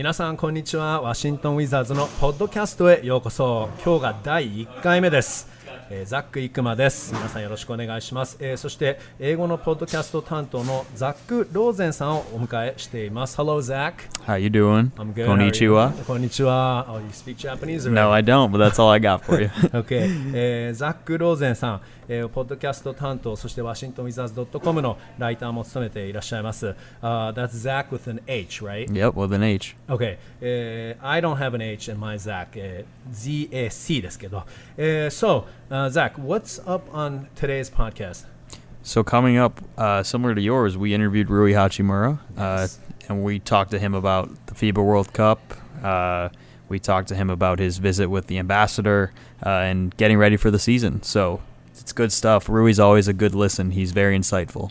皆さんこんにちは。ワシントン・ウィザーズのポッドキャストへようこそ。今日が第1回目です。えー、ザック・イクマです皆さんよろしくお願いします、えー、そして英語のポッドキャスト担当のザック・ローゼンさんをお迎えしています Hello Zach How you doing? I'm good Konnichiwa こんにちは Oh you speak Japanese? Already? No I don't but that's all I got for you OK、えー、ザック・ローゼンさん、えー、ポッドキャスト担当そしてワシントン・ウィザーズ .com のライターも務めていらっしゃいます、uh, That's Zach with an H right? Yep with an H OK、えー、I don't have an H in my Zach、えー、ZAC ですけど、えー、So、uh, Zach what's up on today's podcast? So coming up, uh, similar to yours, we interviewed Rui Hachimura, uh, and we talked to him about the FIBA World Cup. Uh, we talked to him about his visit with the ambassador uh, and getting ready for the season. So it's good stuff. Rui's always a good listen. He's very insightful.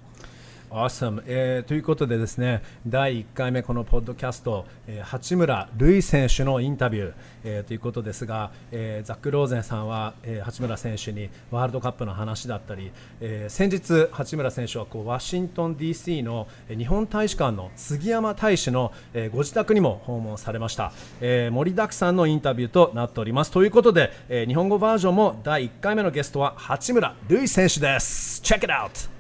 Awesome、えー、ということでですね第1回目このポッドキャスト、えー、八村塁選手のインタビュー、えー、ということですが、えー、ザック・ローゼンさんは、えー、八村選手にワールドカップの話だったり、えー、先日八村選手はこうワシントン DC の日本大使館の杉山大使の、えー、ご自宅にも訪問されました、えー、盛りだくさんのインタビューとなっております。ということで、えー、日本語バージョンも第1回目のゲストは八村塁選手です。Check it out!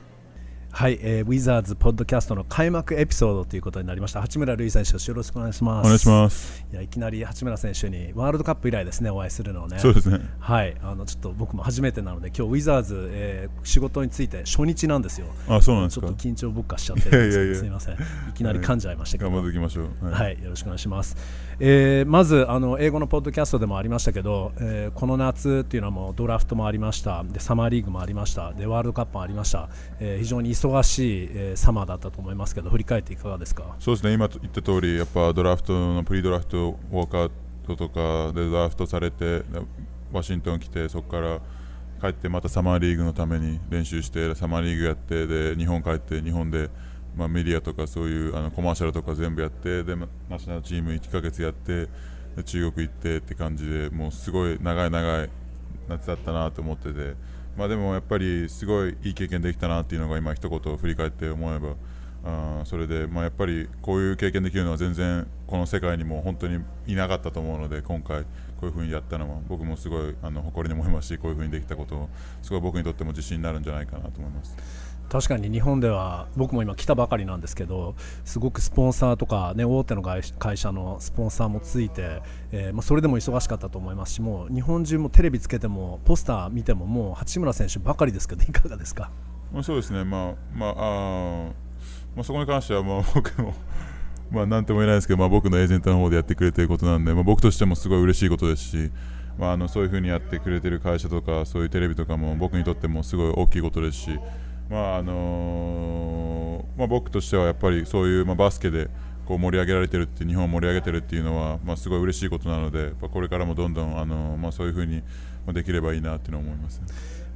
はい、えー、ウィザーズポッドキャストの開幕エピソードということになりました。八村塁選手よろしくお願いします。お願いします。いやいきなり八村選手にワールドカップ以来ですねお会いするのね。そうですね。はい。あのちょっと僕も初めてなので今日ウィザーズ、えー、仕事について初日なんですよ。あそうなんですか？ちょっと緊張僕化しちゃってす。みません。いきなり噛んじゃいましたけど、頑張っていきましょう、はい、はい、よろしくお願いします。えー、まずあの英語のポッドキャストでもありましたけど、えー、この夏っていうのはもうドラフトもありました。でサマーリーグもありました。でワールドカップもありました、えー、非常に忙しい、えー、サマーだったと思いますけど振り返っていかがですか？そうですね今言った通りやっぱドラフトのプリドラフトウォーカートとかでドラフトされてワシントン来てそこから帰ってまたサマーリーグのために練習してサマーリーグやってで日本帰って日本でまあ、メディアとかそういうあのコマーシャルとか全部やってでナショナルチーム1ヶ月やって中国行ってって感じでもうすごい長い長い夏だったなと思ってて、まあ、でもやっぱりすごいいい経験できたなっていうのが今一言振り返って思えばあそれで、まあ、やっぱりこういう経験できるのは全然この世界にも本当にいなかったと思うので今回こういうふうにやったのは僕もすごいあの誇りに思いますしこういうふうにできたことすごい僕にとっても自信になるんじゃないかなと思います。確かに日本では僕も今来たばかりなんですけどすごくスポンサーとか、ね、大手の会社のスポンサーもついて、えーまあ、それでも忙しかったと思いますしもう日本中もテレビつけてもポスター見てももう八村選手ばかりですけどいかがですか、まあ、そうですね、まあまああまあ、そこに関してはまあ僕もまあ何とも言えないですけど、まあ、僕のエージェントの方でやってくれていることなんで、まあ、僕としてもすごい嬉しいことですし、まあ、あのそういうふうにやってくれてる会社とかそういうテレビとかも僕にとってもすごい大きいことですし。まああのー、まあ、僕としてはやっぱりそういう、まあ、バスケでこう盛り上げられてるって日本を盛り上げてるっていうのは、まあ、すごい嬉しいことなのでこれからもどんどん、あのー、まあ、そういうふうにできればいいなっていうのを思います、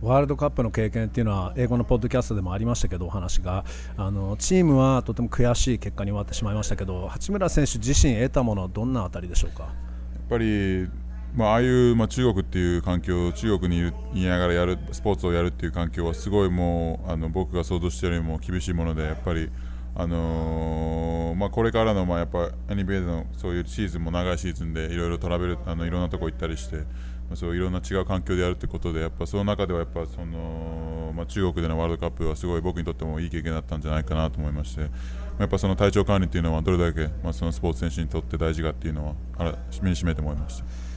ワールドカップの経験っていうのは英語のポッドキャストでもありましたけどお話が。あのチームはとても悔しい結果に終わってしまいましたけど八村選手自身得たものはどんなあたりでしょうか？やっぱりまあ、ああいう、まあ、中国っていう環境中国にいるいながらやるスポーツをやるっていう環境はすごいもうあの僕が想像しているよりも厳しいものでやっぱり、あのー、まあ、これからの、まあ、やっぱ NBA のそういうシーズンも長いシーズンでいろいろトラベルあのいろんなとこ行ったりして、まあ、そういろんな違う環境でやるってことでやっぱその中ではやっぱその、まあ、中国でのワールドカップはすごい僕にとってもいい経験だったんじゃないかなと思いまして。やっぱその体調管理っていうのはどれだけ、まあ、そのスポーツ選手にとって大事かっていうのは身にしめて思いました。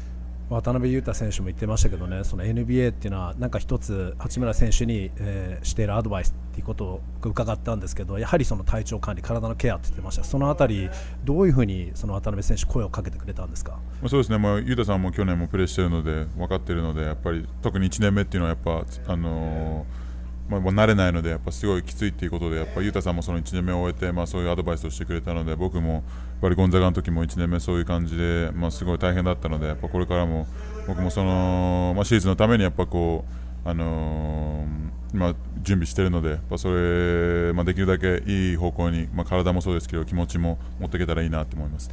渡辺裕太選手も言ってましたけどね、その NBA っていうのは、なんか一つ、八村選手に、えー、しているアドバイスっていうことを伺ったんですけど、やはりその体調管理、体のケアって言ってました、そのあたり、どういうふうにその渡辺選手、声をかけてくれたんですか？そうですね、まあ、裕太さんも去年もプレーしているので、分かっているので、やっぱり特に1年目っていうのは、やっぱ、あのーまあ、慣れないのでやっぱすごいきついっていうことでやっぱ裕太さんもその1年目を終えて、まあ、そういうアドバイスをしてくれたので僕もやっぱりゴンザガの時も1年目そういう感じで、まあ、すごい大変だったのでやっぱこれからも僕もその、まあ、シーズンのためにやっぱこう、あのー、まあ、準備しているのでやっぱそれ、まあ、できるだけいい方向に、まあ、体もそうですけど気持ちも持っていけたらいいなと思います。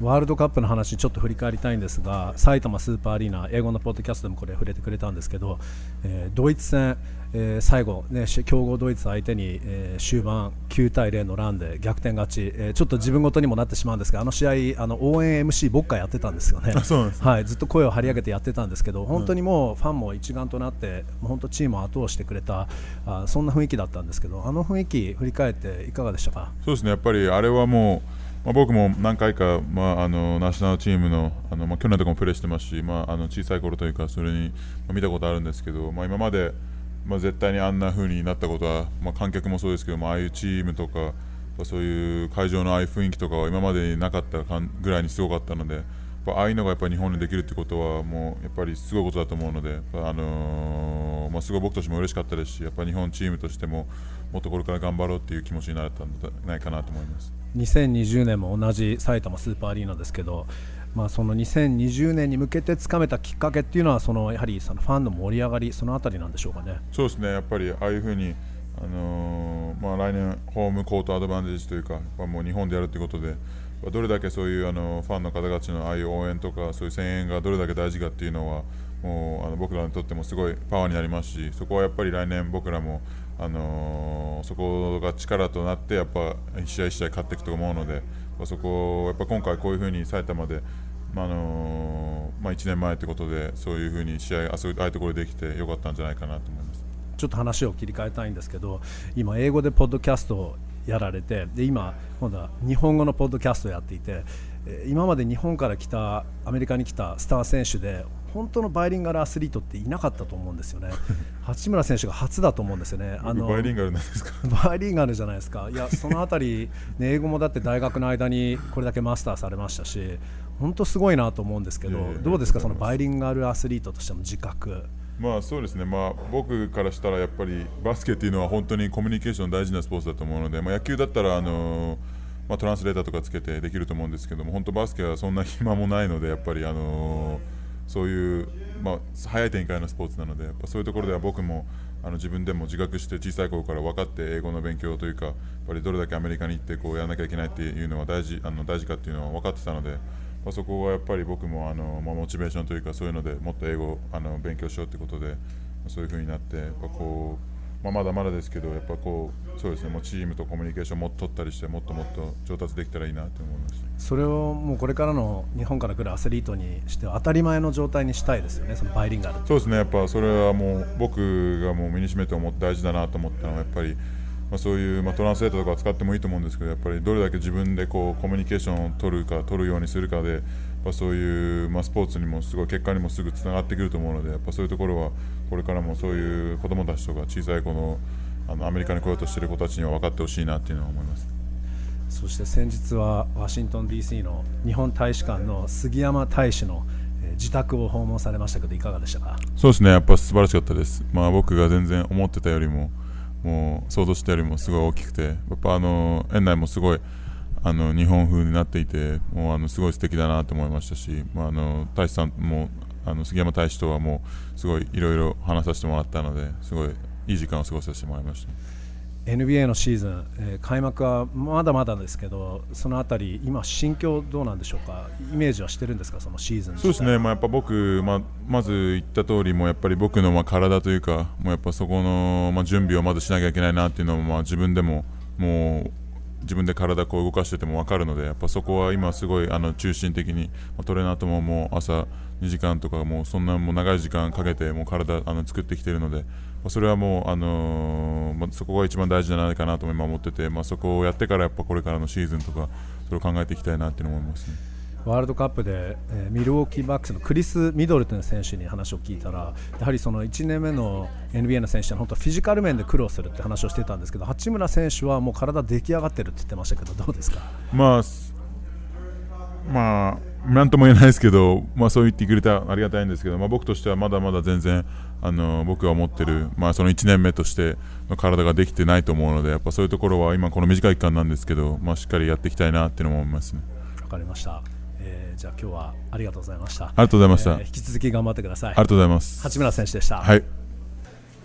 ワールドカップの話ちょっと振り返りたいんですが埼玉スーパーアリーナ英語のポッドキャストでもこれ触れてくれたんですけど、えー、ドイツ戦えー、最後、ね、強豪ドイツ相手に、えー、終盤9対0のランで逆転勝ち、えー、ちょっと自分ごとにもなってしまうんですがあの試合あの応援 MC 僕がやってたんですよね。はい、ずっと声を張り上げてやってたんですけど本当にもうファンも一丸となって本当チームを後押してくれたあそんな雰囲気だったんですけどあの雰囲気振り返っていかがでしたか？そうですねやっぱりあれはもうまあ、僕も何回か、まあ、あのナショナルチームのあの、まあ、去年とかもプレーしてますし、まあ、あの小さい頃というかそれに、まあ、見たことあるんですけど、まあ、今までまあ、絶対にあんな風になったことは、まあ、観客もそうですけどもああいうチームとかそういう会場のああいう雰囲気とかは今までになかったかぐらいにすごかったのでああいうのがやっぱり日本にできるってことはもうやっぱりすごいことだと思うので、あのー、まあ、すごい僕としても嬉しかったですしやっぱ日本チームとしてももっとこれから頑張ろうっていう気持ちになったんじゃないかなと思います。2020年も同じ埼玉スーパーアリーナですけどまあ、その2020年に向けてつかめたきっかけっていうのはそのやはりそのファンの盛り上がりそのあたりなんでしょうかね。そうですねやっぱりああいうふうにあのー、まあ、来年ホームコートアドバンテージというかまあもう日本でやるということでどれだけそういうあのファンの方たちのああいう応援とかそういう声援がどれだけ大事かっていうのはもうあの僕らにとってもすごいパワーになりますしそこはやっぱり来年僕らもあのー、そこが力となってやっぱ一試合一試合勝っていくと思うのでそこやっぱ今回こういうふうに埼玉でまああのまあ、1年前ということでそういうふうに試合あそういうところでできてよかったんじゃないかなと思います。ちょっと話を切り替えたいんですけど今、英語でポッドキャストをやられてで今、今度は日本語のポッドキャストをやっていて今まで日本から来たアメリカに来たスター選手で本当のバイリンガルアスリートっていなかったと思うんですよね。八村選手が初だと思うんですよね。あのバイリンガルなんですか？バイリンガルじゃないですか。いやそのあたり、ね、英語もだって大学の間にこれだけマスターされましたし、本当すごいなと思うんですけど、どうですか？そのバイリンガルアスリートとしての自覚。まあそうですね、まあ、僕からしたらやっぱりバスケっていうのは本当にコミュニケーション大事なスポーツだと思うので、まあ、野球だったら、あの、まあ、トランスレーターとかつけてできると思うんですけども本当バスケはそんな暇もないのでやっぱり、あのそういう、まあ、早い展開のスポーツなのでやっぱそういうところでは僕もあの自分でも自覚して小さい頃から分かって英語の勉強というかやっぱりどれだけアメリカに行ってこうやらなきゃいけないっていうのは大事あの大事かっていうのは分かってたので、まあ、そこはやっぱり僕もあの、まあ、モチベーションというかそういうのでもっと英語あの勉強しようってことでそういうふうになってやっぱこうまあ、まだまだですけど、やっぱこうそうですねもうチームとコミュニケーションもっと取ったりして、もっともっと上達できたらいいなと思いますそれをもうこれからの日本から来るアスリートにしては当たり前の状態にしたいですよね、そのバイリンガルそうですね、やっぱそれはもう僕がもう身にしめて思って大事だなと思ったのは、やっぱり。まあ、そういう、まあ、トランスレーターとか使ってもいいと思うんですけどやっぱりどれだけ自分でこうコミュニケーションを取るか取るようにするかでぱそういう、まあ、スポーツにもすごい結果にもすぐつながってくると思うのでやっぱそういうところはこれからもそういう子どもたちとか小さい子のあのアメリカに来ようとしている子たちには分かってほしいなっていうのは思います。そして先日はワシントン DC の日本大使館の杉山大使の自宅を訪問されましたけどいかがでしたか？そうですね。やっぱ素晴らしかったです、まあ、僕が全然思ってたよりももう想像したよりもすごい大きくてやっぱあの園内もすごいあの日本風になっていてもうあのすごい素敵だなと思いましたし、まあ、あの大使さんもあの杉山大使とはもうすごいいろいろ話させてもらったのですごいいい時間を過ごさせてもらいました。NBA のシーズン、えー、開幕はまだまだですけど、そのあたり、今、心境どうなんでしょうか、イメージはしてるんですか、そのシーズンそうですね、まあ、やっぱ僕、まあ、まず言った通り、もやっぱり僕のまあ体というか、もうやっぱそこのまあ準備をまずしなきゃいけないなっていうのも、まあ、自分でももう自分で体こう動かしてても分かるのでやっぱそこは今すごいあの中心的に、まあ、トレーナーとももう朝2時間とかもうそんなもう長い時間かけてもう体あの作ってきているので、まあ、それはもう、あのー、まあ、そこが一番大事じゃないかなと今思ってて、まあ、そこをやってからやっぱこれからのシーズンとかそれを考えていきたいなって思いますね。ワールドカップで、えー、ミルウォーキーバックスのクリス・ミドルトン選手に話を聞いたらやはりその1年目の NBA の選手は本当フィジカル面で苦労するって話をしてたんですけど八村選手はもう体出来上がってるって言ってましたけどどうですか？まあまあなんとも言えないですけど、まあ、そう言ってくれたらありがたいんですけど、まあ、僕としてはまだまだ全然あの僕が思ってる、まあ、その1年目としての体ができてないと思うのでやっぱそういうところは今この短い期間なんですけど、まあ、しっかりやっていきたいなっていうのも思いますね。わかりましたじゃあ今日はありがとうございました。ありがとうございました。えー、引き続き頑張ってください。ありがとうございます。八村選手でした。はい。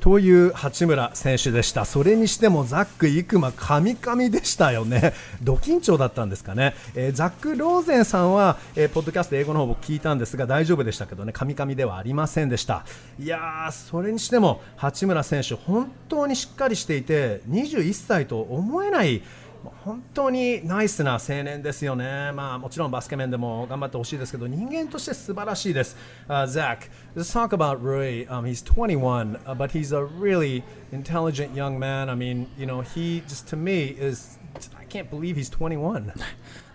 という八村選手でした、それにしてもザック・イクマ、神々でしたよね、ド緊張だったんですかね、えー、ザック・ローゼンさんは、えー、ポッドキャスト英語の方も聞いたんですが大丈夫でしたけどね、神々ではありませんでした、いやー、それにしても八村選手、本当にしっかりしていて、21歳と思えない。本当にナイスな青年ですよね、まあ、もちろんバスケ面でも頑張ってほしいですけど人間として素晴らしいです。Uh, Zach, let's talk about Rui. Um, he's 21, uh, but he's a really intelligent young man. I mean, you know, he just to me is I can't believe he's 21.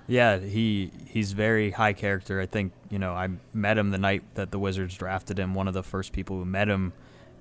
Yeah, he he's very high character. I think you know I met him the night that the Wizards drafted him. One of the first people who met him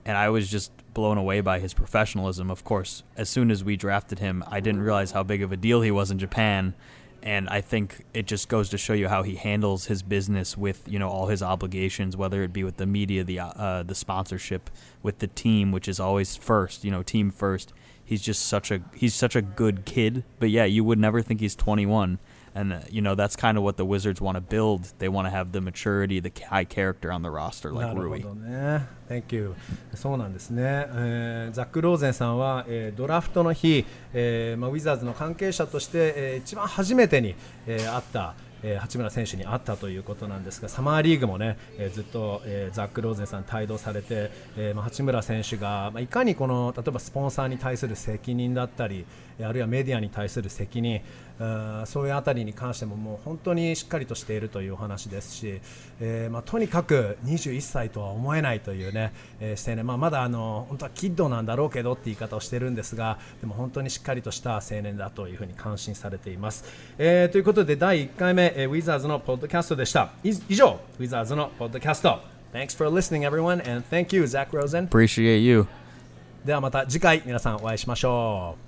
and I was just blown away by his professionalism. Of course, as soon as we drafted him, I didn't realize how big of a deal he was in Japan, and I think it just goes to show you how he handles his business with you know all his obligations, whether it be with the media, the uh, the sponsorship, with the team, which is always first, you know, team first. He's just such a he's such a good kid, but yeah, you would never think he's 21 and uh, you know that's kind of what the Wizards want to build. They want to have the maturity, the high character on the roster like Rui. ね、Thank you. そうなんですね。えー、ザック・ローゼンさんは、えー、ドラフトの日、えーまあ、ウィザーズの関係者として、えー、一番初めてに、えー、会った。えー、八村選手に会ったということなんですがサマーリーグもね、えー、ずっと、えー、ザック・ローゼンさん帯同されて、えーまあ、八村選手が、まあ、いかにこの例えばスポンサーに対する責任だったりあるいはメディアに対する責任そういうあたりに関してももう本当にしっかりとしているというお話ですし、えーまあ、とにかく21歳とは思えないというね、えー、青年、まあ、まだあの本当はキッドなんだろうけどって言い方をしてるんですがでも本当にしっかりとした青年だというふうに感心されています。えー、ということで第1回目、えー、ウィザーズのポッドキャストでした。以上、ウィザーズのポッドキャスト。Thanks for listening, everyone, and thank you, Zach Rosen. Appreciate you. ではまた次回皆さんお会いしましょう。